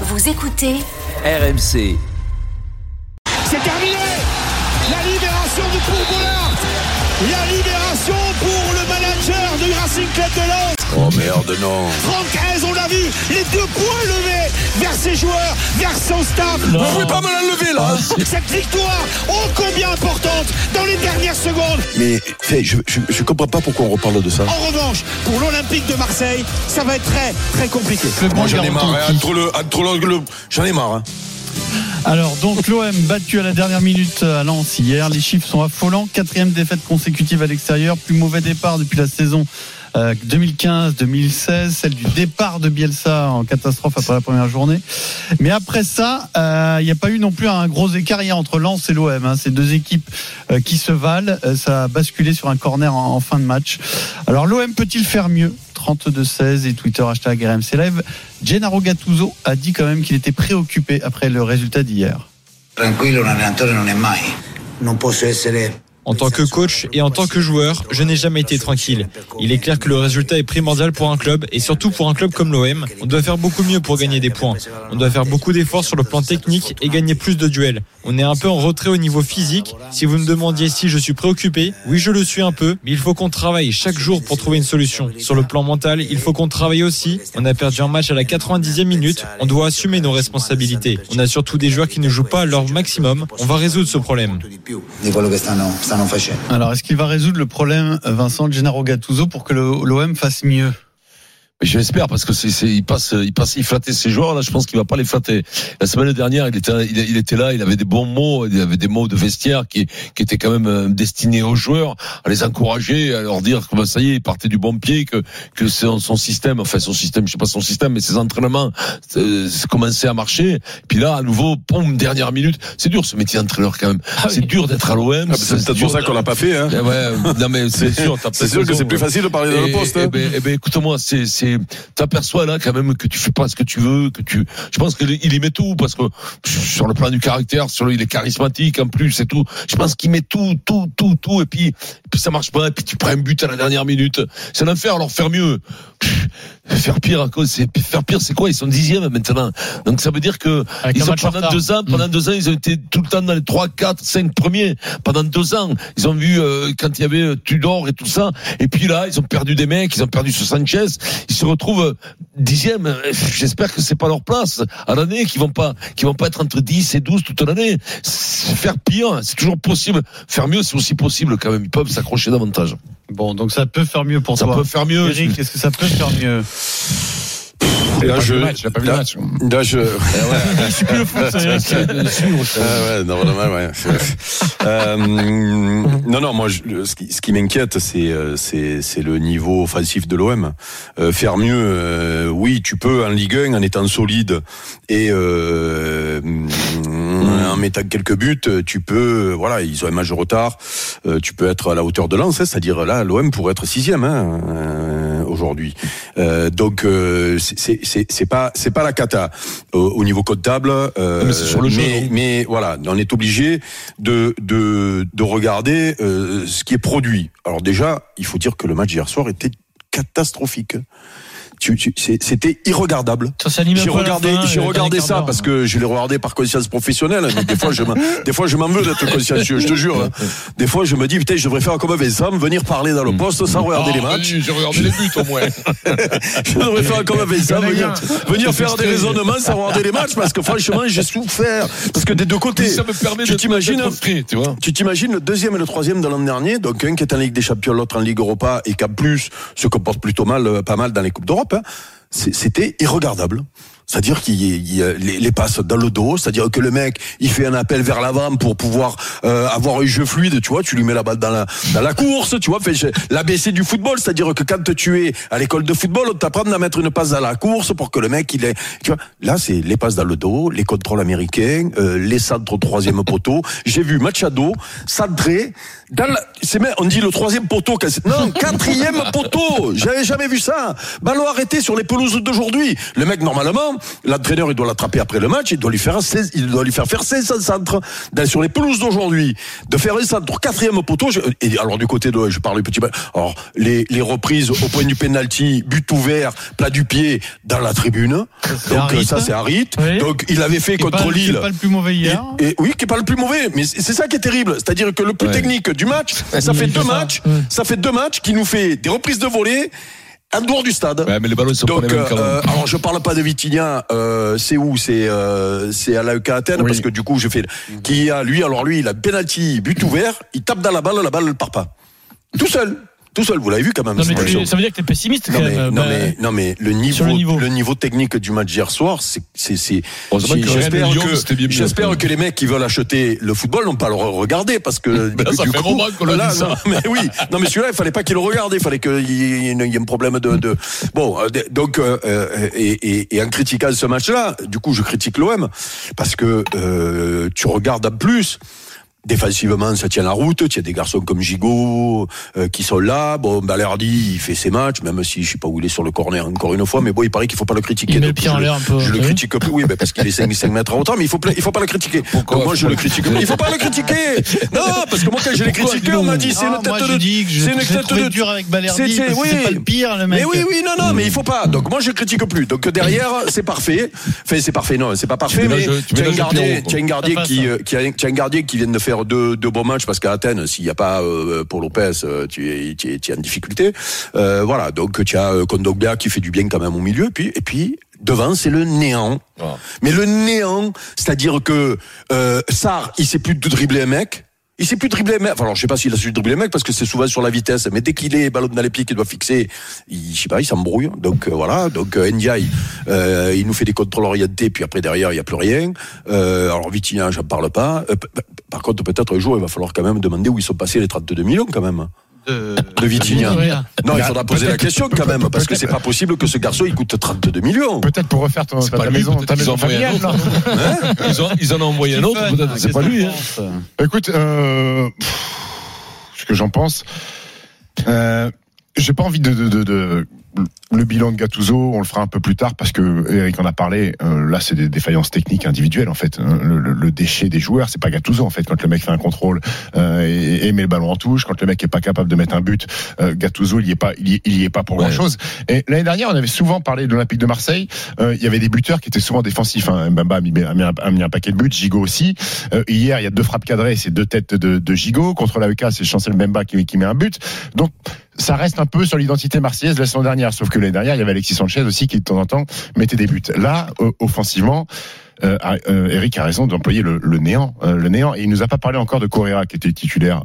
Vous écoutez RMC. C'est terminé. La libération de Bourboulard La libération pour le manager du Racing Club de Lens. Oh merde, non. Franck Hez, on l'a vu, les deux points levés vers ses joueurs, vers son staff. Vous pouvez pas me la lever là Cette victoire, ô combien importante, dans les dernières secondes. Mais fait, je, je, je comprends pas pourquoi on reparle de ça. En revanche, pour l'Olympique de Marseille, ça va être très, très compliqué. Moi j'en ai marre, hein, entre le, entre le, le- j'en ai marre. hein. Alors donc l'OM battu à la dernière minute à Lens hier. Les chiffres sont affolants. Quatrième défaite consécutive à l'extérieur. Plus mauvais départ depuis la saison euh, 2015-2016, celle du départ de Bielsa en catastrophe après la première journée. Mais après ça, euh, il n'y a pas eu non plus un gros écart hier entre Lens et l'OM. Hein. Ces deux équipes euh, qui se valent. Euh, ça a basculé sur un corner en, fin de match. Alors l'OM peut-il faire mieux? 32-16 et Twitter hashtag RMC Live. Gennaro Gattuso a dit quand même qu'il était préoccupé après le résultat d'hier. Tranquillo, un allenatore non è mai. Non posso essere En tant que coach et en tant que joueur, je n'ai jamais été tranquille. Il est clair que le résultat est primordial pour un club et surtout pour un club comme l'OM. On doit faire beaucoup mieux pour gagner des points. On doit faire beaucoup d'efforts sur le plan technique et gagner plus de duels. On est un peu en retrait au niveau physique. Si vous me demandiez si je suis préoccupé, oui je le suis un peu, mais il faut qu'on travaille chaque jour pour trouver une solution. Sur le plan mental, il faut qu'on travaille aussi. On a perdu un match à la 90e minute. On doit assumer nos responsabilités. On a surtout des joueurs qui ne jouent pas à leur maximum. On va résoudre ce problème. Alors, est-ce qu'il va résoudre le problème, Vincent Gennaro Gattuso, pour que l'OM fasse mieux? Mais je l'espère parce que c'est, c'est, il passe, il passe, il flattait ses joueurs. Là, je pense qu'il va pas les flatter. La semaine dernière, il était, il, il était là, il avait des bons mots, il avait des mots de vestiaire qui, qui étaient quand même euh, destinés aux joueurs, à les encourager, à leur dire que ben, ça y est, il partait du bon pied, que que son, son système, enfin son système, je sais pas son système, mais ses entraînements euh, commençaient à marcher. Puis là, à nouveau, poum, dernière minute. C'est dur ce métier d'entraîneur quand même. c'est dur d'être à l'OM. Ah, bah, c'est peut-être pour ça de- qu'on l'a pas fait. Hein. Eh ouais, non mais c'est sûr. t'as C'est sûr que raison, c'est plus ouais. facile de parler dans le Et- poste. eh hein. ben, eh ben, écoute-moi, c'est, c'est, t'aperçois là quand même que tu fais pas ce que tu veux, que tu, je pense qu'il il y met tout parce que sur le plan du caractère, sur le, il est charismatique en plus et tout. Je pense qu'il met tout, tout, tout, tout et puis, et puis ça marche pas et puis tu prends un but à la dernière minute. C'est l'enfer. Alors faire mieux, Pff, faire pire, à cause, c'est faire pire, c'est quoi? Ils sont dixièmes maintenant. Donc ça veut dire que Avec ils ont pendant deux ans, pendant deux ans, ils ont été tout le temps dans les trois, quatre, cinq premiers. Pendant deux ans, ils ont vu euh, quand il y avait euh, Tudor et tout ça. Et puis là, ils ont perdu des mecs, ils ont perdu ce Sanchez. Ils se retrouvent dixième. J'espère que c'est pas leur place à l'année, qu'ils vont pas, qu'ils vont pas être entre 10 et 12 toute l'année. Faire pire, c'est toujours possible. Faire mieux, c'est aussi possible quand même. Ils peuvent s'accrocher davantage. Bon, donc ça peut faire mieux pour Ça toi. peut faire mieux. Eric, est-ce que ça peut faire mieux? Là, je, là, là, je, Je suis plus le foot, c'est Eric. Ah ouais, non, normal, ouais. Euh, non, non, moi, je- ce qui, ce qui m'inquiète, c'est, euh, c'est, c'est le niveau offensif de l'OM. Euh, faire mieux, euh, oui, tu peux en Ligue 1 en étant solide et euh, en mettant quelques buts, tu peux, voilà, ils ont un match de retard, tu peux être à la hauteur de Lens, hein, c'est-à-dire là, l'OM pourrait être sixième hein, aujourd'hui. Donc, c'est, c'est, c'est, pas, c'est pas la cata au, au niveau comptable. Euh, mais c'est sur le jeu, mais, mais voilà, on est obligé de, de, de regarder euh, ce qui est produit. Alors déjà, il faut dire que le match hier soir était catastrophique. Tu- tu- c'est- C'était irregardable. Ça s'anime un J'ai peu à la regardé, fin, j'ai euh, regardé ça parce que je l'ai regardé par conscience professionnelle. Mais des fois, je m'en- des fois, je m'en veux d'être consciencieux. Je te jure. hein. Des fois, je me dis, putain, je devrais faire comme Vincent, venir parler dans le poste sans regarder les matchs. J'ai regardé les buts au moins. Je devrais faire comme Vincent, venir, venir faire des raisonnements sans regarder les matchs parce que franchement, j'ai souffert. Parce que des deux côtés. Ça me permet Tu de t'imagines tu t'imagines le deuxième et le troisième de l'an dernier, donc un qui est en Ligue des Champions, l'autre en Ligue Europa, et qu'en plus se comporte plutôt mal, euh, pas mal dans les coupes d'Europe. C'était irregardable. C'est-à-dire qu'il les, les passes dans le dos, c'est-à-dire que le mec, il fait un appel vers l'avant pour pouvoir euh, avoir un jeu fluide, tu vois, tu lui mets la balle dans la, dans la course, tu vois, l'ABC du football, c'est-à-dire que quand tu es à l'école de football, on t'apprend à mettre une passe dans la course pour que le mec, il est, tu vois, là, c'est les passes dans le dos, les contrôles américains, euh, les centres au troisième poteau. J'ai vu Machado, centré, dans la, on dit le troisième poteau, non, quatrième poteau, j'avais jamais vu ça. Ballon arrêté sur les pelouses d'aujourd'hui. Le mec, normalement, l'entraîneur, il doit l'attraper après le match, il doit lui faire 16, il doit lui faire faire 16 centres dans- sur les pelouses d'aujourd'hui, de faire un centre quatrième poteau. je- et alors du côté de, je parle du petit, alors les, les reprises au point du penalty, but ouvert, plat du pied dans la tribune. Donc Harit. ça c'est Harit. Oui. Donc il avait fait contre pas- qui est Lille. pas le plus mauvais hier. Et, et oui, qui est pas le plus mauvais, mais c'est ça qui est terrible. C'est-à-dire que le plus Ouais. technique du match, ça fait deux ça. matchs, ça fait deux matchs qui nous fait des reprises de volée en dehors du stade. Ouais, mais les ballons sont Donc, euh, alors je parle pas de Vitinha, euh, c'est où? C'est euh, c'est à l'AEK Athènes parce que du coup je fais qui a lui alors lui il a penalty but ouvert, il tape dans la balle, la balle ne part pas. Tout seul, tout seul, vous l'avez vu quand même. Non, mais tu- ça veut dire que t'es pessimiste non quand mais, même. non, Bah, mais, non mais le niveau, le le niveau. technique du match d'hier soir, c'est que et j'espère que que les mecs qui veulent acheter le football n'ont pas le regarder parce que Ben là, ça fait qu'on dit, non, mais oui non mais celui-là il fallait pas qu'il le regarde il fallait qu'il y, ait un problème de, de... bon euh, donc euh, euh, et, et, et en critiquant ce match-là du coup je critique l'OM parce que euh, tu regardes en plus Défensivement, ça tient la route. Tu as des garçons comme Gigot euh, qui sont là. Bon, Balerdi, il fait ses matchs, même si je sais pas où il est sur le corner encore une fois. Mais bon, il paraît qu'il faut pas le critiquer. Il met le pied en je l'air un peu, Je le critique plus, oui, mais parce qu'il est 5, 5 mètres en hauteur, mais il faut, pas- il faut pas le critiquer. Pourquoi Donc moi, je le critique. Il faut pas le critiquer. Non, parce que moi, quand je l'ai critiqué, on m'a dit c'est Ah, une tête moi, de. c'est une tête de dur avec Balerdi, C'est- oui. pas le pire, le mec. Mais oui, oui, non, non, mais il faut pas. Donc moi, je critique plus. Donc derrière, c'est parfait. Enfin, c'est parfait. Non, c'est pas parfait, mais tu as un gardien, qui, euh, qui a, tu as un gardien qui vient de faire deux, deux bons matchs parce qu'à Athènes, s'il n'y a pas euh, Paul Lopez, euh, tu es, tu es, tu es en difficulté. Euh, voilà. Donc tu as euh, Kondogbia qui fait du bien quand même au milieu. Et puis, et puis devant, c'est le néant. Voilà. Mais le néant, c'est-à-dire que euh, Sarr, il sait plus de dribbler un mec. Il sait plus dribbler mec. Enfin, alors, je sais pas s'il a su dribbler mec parce que c'est souvent sur la vitesse. Mais dès qu'il est ballon dans les pieds qu'il doit fixer, il, je sais pas, il s'embrouille. Donc euh, voilà. Donc euh, Ndiaye, euh, il nous fait des contrôles orientés. Puis après derrière, il y a plus rien. Euh, alors Vitinha, j'en parle pas. Euh, par contre, peut-être un jour, il va falloir quand même demander où ils sont passés les 32 millions quand même De- de Vitinha. Non, il faudra poser la question quand même parce que c'est pas possible que ce garçon il coûte 32 millions. Peut-être pour refaire ton, C'est ta, pas ta lui, maison, ta maison familiale. non Ils, ont, ils en ont envoyé un autre, peut-être, c'est pas lui. Hein. Écoute, euh, pff, ce que j'en pense, euh, j'ai pas envie de, de, de, de- le bilan de Gattuso, on le fera un peu plus tard parce que Eric en a parlé. euh, là, c'est des défaillances techniques individuelles en fait. hein. Le, le- le déchet des joueurs, c'est pas Gattuso en fait. Quand le mec fait un contrôle euh, et, et met le ballon en touche, quand le mec est pas capable de mettre un but, euh, Gattuso il y est pas, il y, il y est pas pour Ouais. grand chose. Et l'année dernière, on avait souvent parlé de l'Olympique de Marseille. Euh, il y avait des buteurs qui étaient souvent défensifs. Hein. Mbamba a mis, a mis un, a mis un paquet de buts, Gigot aussi. Euh, hier, il y a deux frappes cadrées, c'est deux têtes de, de Gigot. Contre l'AEK, c'est Chancel Mbemba qui, qui met un but. Donc, ça reste un peu sur l'identité marseillaise de la saison dernière. Sauf que l'année dernière, il y avait Alexis Sanchez aussi qui, de temps en temps, mettait des buts. Là, euh, offensivement, euh, euh, Eric a raison d'employer le, le néant. euh, le néant. Et il nous a pas parlé encore de Correa qui était titulaire.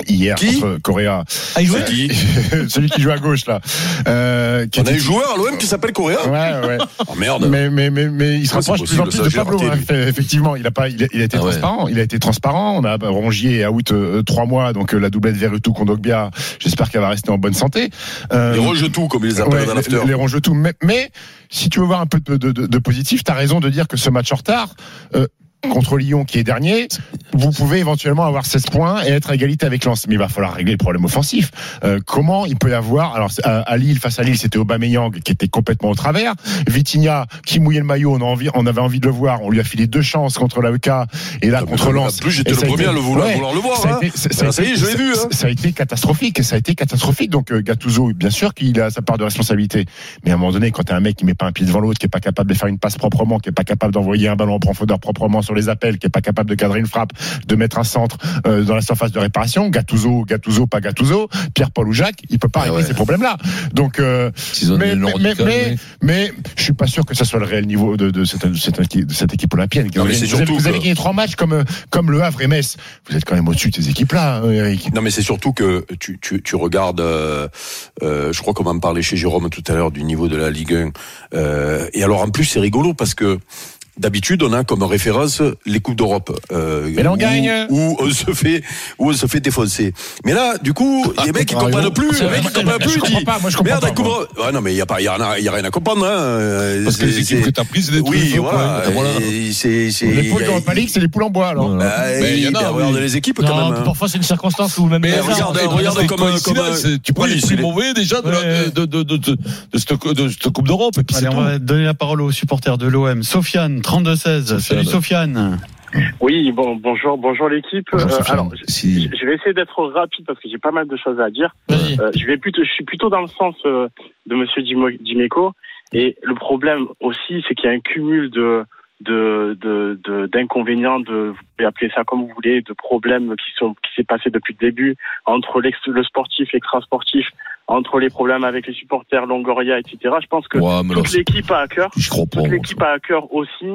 Euh, Hier Qui contre Correa, Ah, il jouait C'est qui celui qui joue à gauche là, euh, qui On a un joueur à l'OM qui s'appelle Correa. Ouais, ouais. Oh merde. Mais, mais, mais, mais il se Ah, rapproche de plus en plus de Pablo. hein. Effectivement, il a pas, il a, il a été Ah ouais. transparent. Il a été transparent. On a Rongier et out euh, trois mois, donc euh, la doublette Verretou Kondogbia. J'espère qu'elle va rester en bonne santé. Euh, Les rejetous, comme ils les appellent ouais, dans l'after. les, les rongetous. Mais, mais si tu veux voir un peu de, de, de, de positif, t'as raison de dire que ce match en retard. euh, contre Lyon qui est dernier, vous pouvez éventuellement avoir 16 points et être à égalité avec Lens. Mais il va falloir régler le problème offensif. Euh, comment il peut y avoir alors à, à Lille face à Lille, c'était Aubameyang qui était complètement au travers. Vitinha qui mouillait le maillot, on, a envie, on avait envie de le voir. On lui a filé deux chances contre l'AEK et là contre Lens. En plus, j'étais le premier été- à le vouloir, ouais. vouloir le voir. Ça a hein. été- ça- ça a Ah, ça y est, été- je l'ai vu. Hein. Ça a été catastrophique. Ça a été catastrophique. Donc euh, Gattuso, bien sûr qu'il a sa part de responsabilité. Mais à un moment donné, quand t'as un mec qui met pas un pied devant l'autre, qui est pas capable de faire une passe proprement, qui est pas capable d'envoyer un ballon en profondeur proprement sur les appels, qui est pas capable de cadrer une frappe, de mettre un centre euh, dans la surface de réparation, Gattuso, Gattuso, pas Gattuso, Pierre-Paul ou Jacques, il peut pas Ah régler ouais. ces problèmes-là. Donc, euh, mais, mais, mais, mais, je suis pas sûr que ça soit le réel niveau de, de, cette, de cette de cette équipe olympienne. Non, mais vous vous avez- surtout vous avez que- gagné trois matchs comme, comme le Havre et Metz. Vous êtes quand même au-dessus de ces équipes-là, hein, Eric. Non, mais c'est surtout que tu, tu, tu regardes, euh, je crois qu'on en parlait chez Jérôme tout à l'heure du niveau de la Ligue 1. Euh, et alors en plus, c'est rigolo parce que d'habitude, on a comme référence les coupes d'Europe. Euh, Mais là, on où- gagne. Où on se fait, où on se fait défoncer. Mais là, du coup, les mecs ils comprennent plus. Les mecs ils comprennent je plus. comprends ils pas, moi, je comprends Merde, pas, un coup moi. Ouais, non, mais il y a pas, il y, a- y a rien à comprendre. Hein. Parce que les équipes que t'as prises, c'est des trucs. Oui, faux, voilà. quoi. Voilà. C'est, c'est, Les poules League, c'est les poules en bois, alors. Bah, Mais il y en a, regarde les équipes quand même. hein. parfois c'est une circonstance où même. Mais regarde, regarde comme- tu prends les plus mauvais déjà de, de, de, de, de, de cette, de cette Coupe d'Europe. Et puis c'est Allez, on va donner la parole aux supporters de l'OM. Sofiane, 32-16. Salut Sofiane. Oui, bon, bonjour, bonjour l'équipe. Euh, alors, je, Si- je vais essayer d'être rapide parce que j'ai pas mal de choses à dire. Euh, je vais plutôt, je suis plutôt dans le sens euh, de Monsieur Dimeco. Et le problème aussi, c'est qu'il y a un cumul de de de- de- d'inconvénients, de, vous pouvez appeler ça comme vous voulez, de problèmes qui sont qui s'est passé depuis le début entre l'ex- le sportif, l'extra-sportif, entre les problèmes avec les supporters, Longoria, etc. Je pense que Ouais, toute l'équipe a à cœur je crois pas. toute l'équipe a à cœur aussi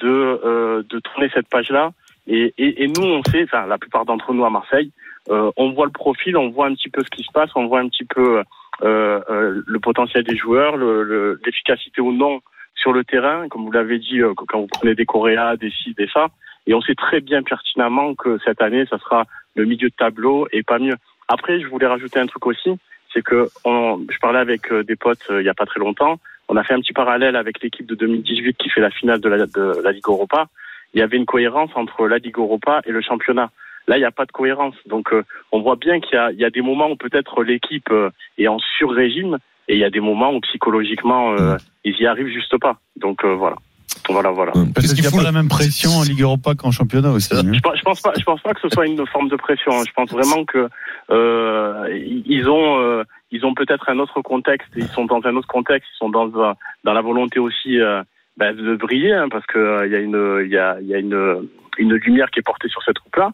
de euh, de tourner cette page-là. Et, et, et nous, on sait, enfin la plupart d'entre nous à Marseille, euh, on voit le profil, on voit un petit peu ce qui se passe, on voit un petit peu euh, euh, le potentiel des joueurs, le- le- l'efficacité ou non sur le terrain, comme vous l'avez dit, euh, quand vous prenez des Coréas, des ci, des ça. Et on sait très bien pertinemment que cette année, ça sera le milieu de tableau et pas mieux. Après, je voulais rajouter un truc aussi, c'est que je parlais avec euh, des potes euh, il y a pas très longtemps. On a fait un petit parallèle avec l'équipe de 2018 qui fait la finale de la, Ligue Europa. Il y avait une cohérence entre la Ligue Europa et le championnat. Là, il n'y a pas de cohérence. Donc, on voit bien qu'il y a, des moments où peut-être l'équipe est en sur-régime et il y a des moments où psychologiquement, euh, ils y arrivent juste pas. Donc, euh, voilà. Voilà, voilà. Hum, Parce qu'il n'y a pas le- la même pression en Ligue Europa qu'en championnat aussi. hein. Je, pense- je pense pas, je pense pas que ce soit une forme de pression. hein. Je pense vraiment que euh, ils ont, euh, ils ont peut-être un autre contexte. Ils sont dans un autre contexte. Ils sont dans un- dans la volonté aussi euh, ben, de briller, hein, parce que euh, il y a une, il y a, il y a une, une lumière qui est portée sur cette troupe-là. Euh,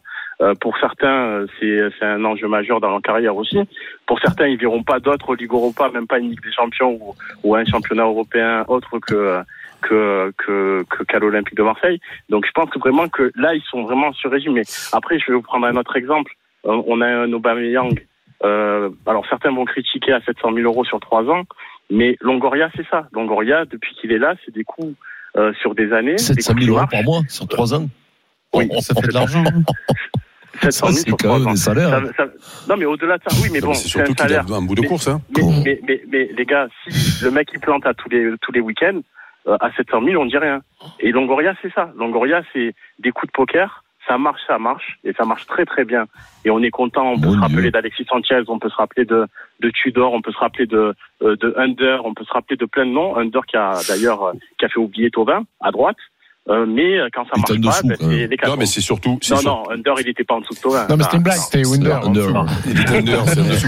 pour certains, euh, c'est c'est un enjeu majeur dans leur carrière aussi. Pour certains, ils verront pas d'autres Ligue Europa, même pas une Ligue des Champions ou, ou un championnat européen autre que que que que- qu'à l'Olympique de Marseille. Donc je pense que vraiment que là ils sont vraiment sur régime. Mais après je vais vous prendre un autre exemple. Euh, on a un Aubameyang. Euh, alors certains vont critiquer à 700 000 euros sur trois ans, mais Longoria c'est ça. Longoria depuis qu'il est là c'est des coups euh, sur des années. des 700 coups qui 000 euros par mois sur 3 ans. Oui, Ça fait de l'argent. hein. 700 Ça, 000 c'est sur quand trois même ans. des salaires. Ça- ça- non mais au-delà de ça, oui mais Non, bon c'est un salaire. un bout de Mais- course. Hein. Mais, mais, mais, mais les gars, si le mec il plante à tous les tous les week-ends euh, à 700 000, on dit rien. Et Longoria, c'est ça. Longoria, c'est des coups de poker. Ça marche, ça marche, et ça marche très très bien. Et on est content. On peut Mon se rappeler d'Alexis Sanchez, on peut se rappeler de de Tudor, on peut se rappeler de euh, de Under, on peut se rappeler de plein de noms. Under qui a d'ailleurs euh, qui a fait oublier Tauvin à droite. Euh, mais euh, quand ça Il marche pas, ben, c'est les quatre. Non, mais c'est surtout. non, non, Under, il était pas en dessous de Tauvin. Non, mais c'était une blague, c'était C'est Winder. under. dessous. Il est under, c'est en dessous.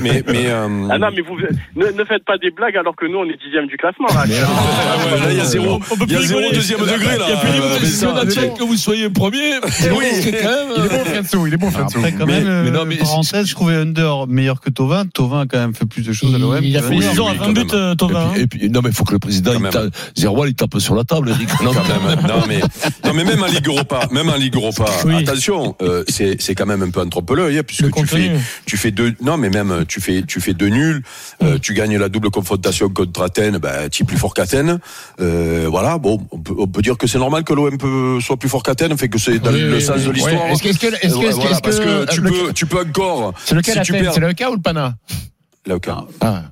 Mais, mais, euh, Ah non, mais vous ne, ne faites pas des blagues alors que nous on est dixième du classement là. ah ouais, là, il y a zéro, On peut il y a plus zéro rigoler. deuxième degré, là. Il y a plus Euh, ça, attend que vous soyez premier, Oui. Il est bon, Fianso, il est bon, Fianso. Après, quand Mais- euh, non, mais- parenthèse, je trouvais Under meilleur que Tovin. Tovin a quand même fait plus de choses à l'OM. Il a fait Under. 6 ans à oui, 20 quand buts, euh, hein. puis- non mais il faut que le président Quand il tape, il sur la table Eric. Non, quand même. Non mais, non mais même en Ligue Europa, même en Ligue Europa, Oui. attention, euh, c'est c'est quand même un peu un trompe-l'œil, hein, puisque Le tu fais tu fais deux, non mais même euh, tu fais tu fais deux nuls, euh, tu gagnes la double confrontation contre Athènes, bah tu es plus fort qu'Athènes, euh, voilà, bon, on peut, on peut dire que c'est normal que l'OM soit plus fort qu'Athènes, fait que c'est dans Oui, le oui, sens de l'histoire. Est-ce que- est-ce que- est-ce que- Euh, que- voilà, est-ce parce que- que tu le- peux tu peux encore. C'est lequel si tu Athènes C'est le K ou le Pana? Là, aucun. Ah.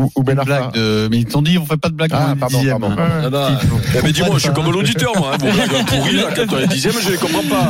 Ou, ou Ben Arfa. blague de, mais ils t'ont dit, on fait pas de blague Ah, pardon, dixième. pardon. hein. Non, non. Eh ben dis-moi, je suis comme l'auditeur, moi. Hein, vos blagues pourries, la 90e, je les comprends pas. hein.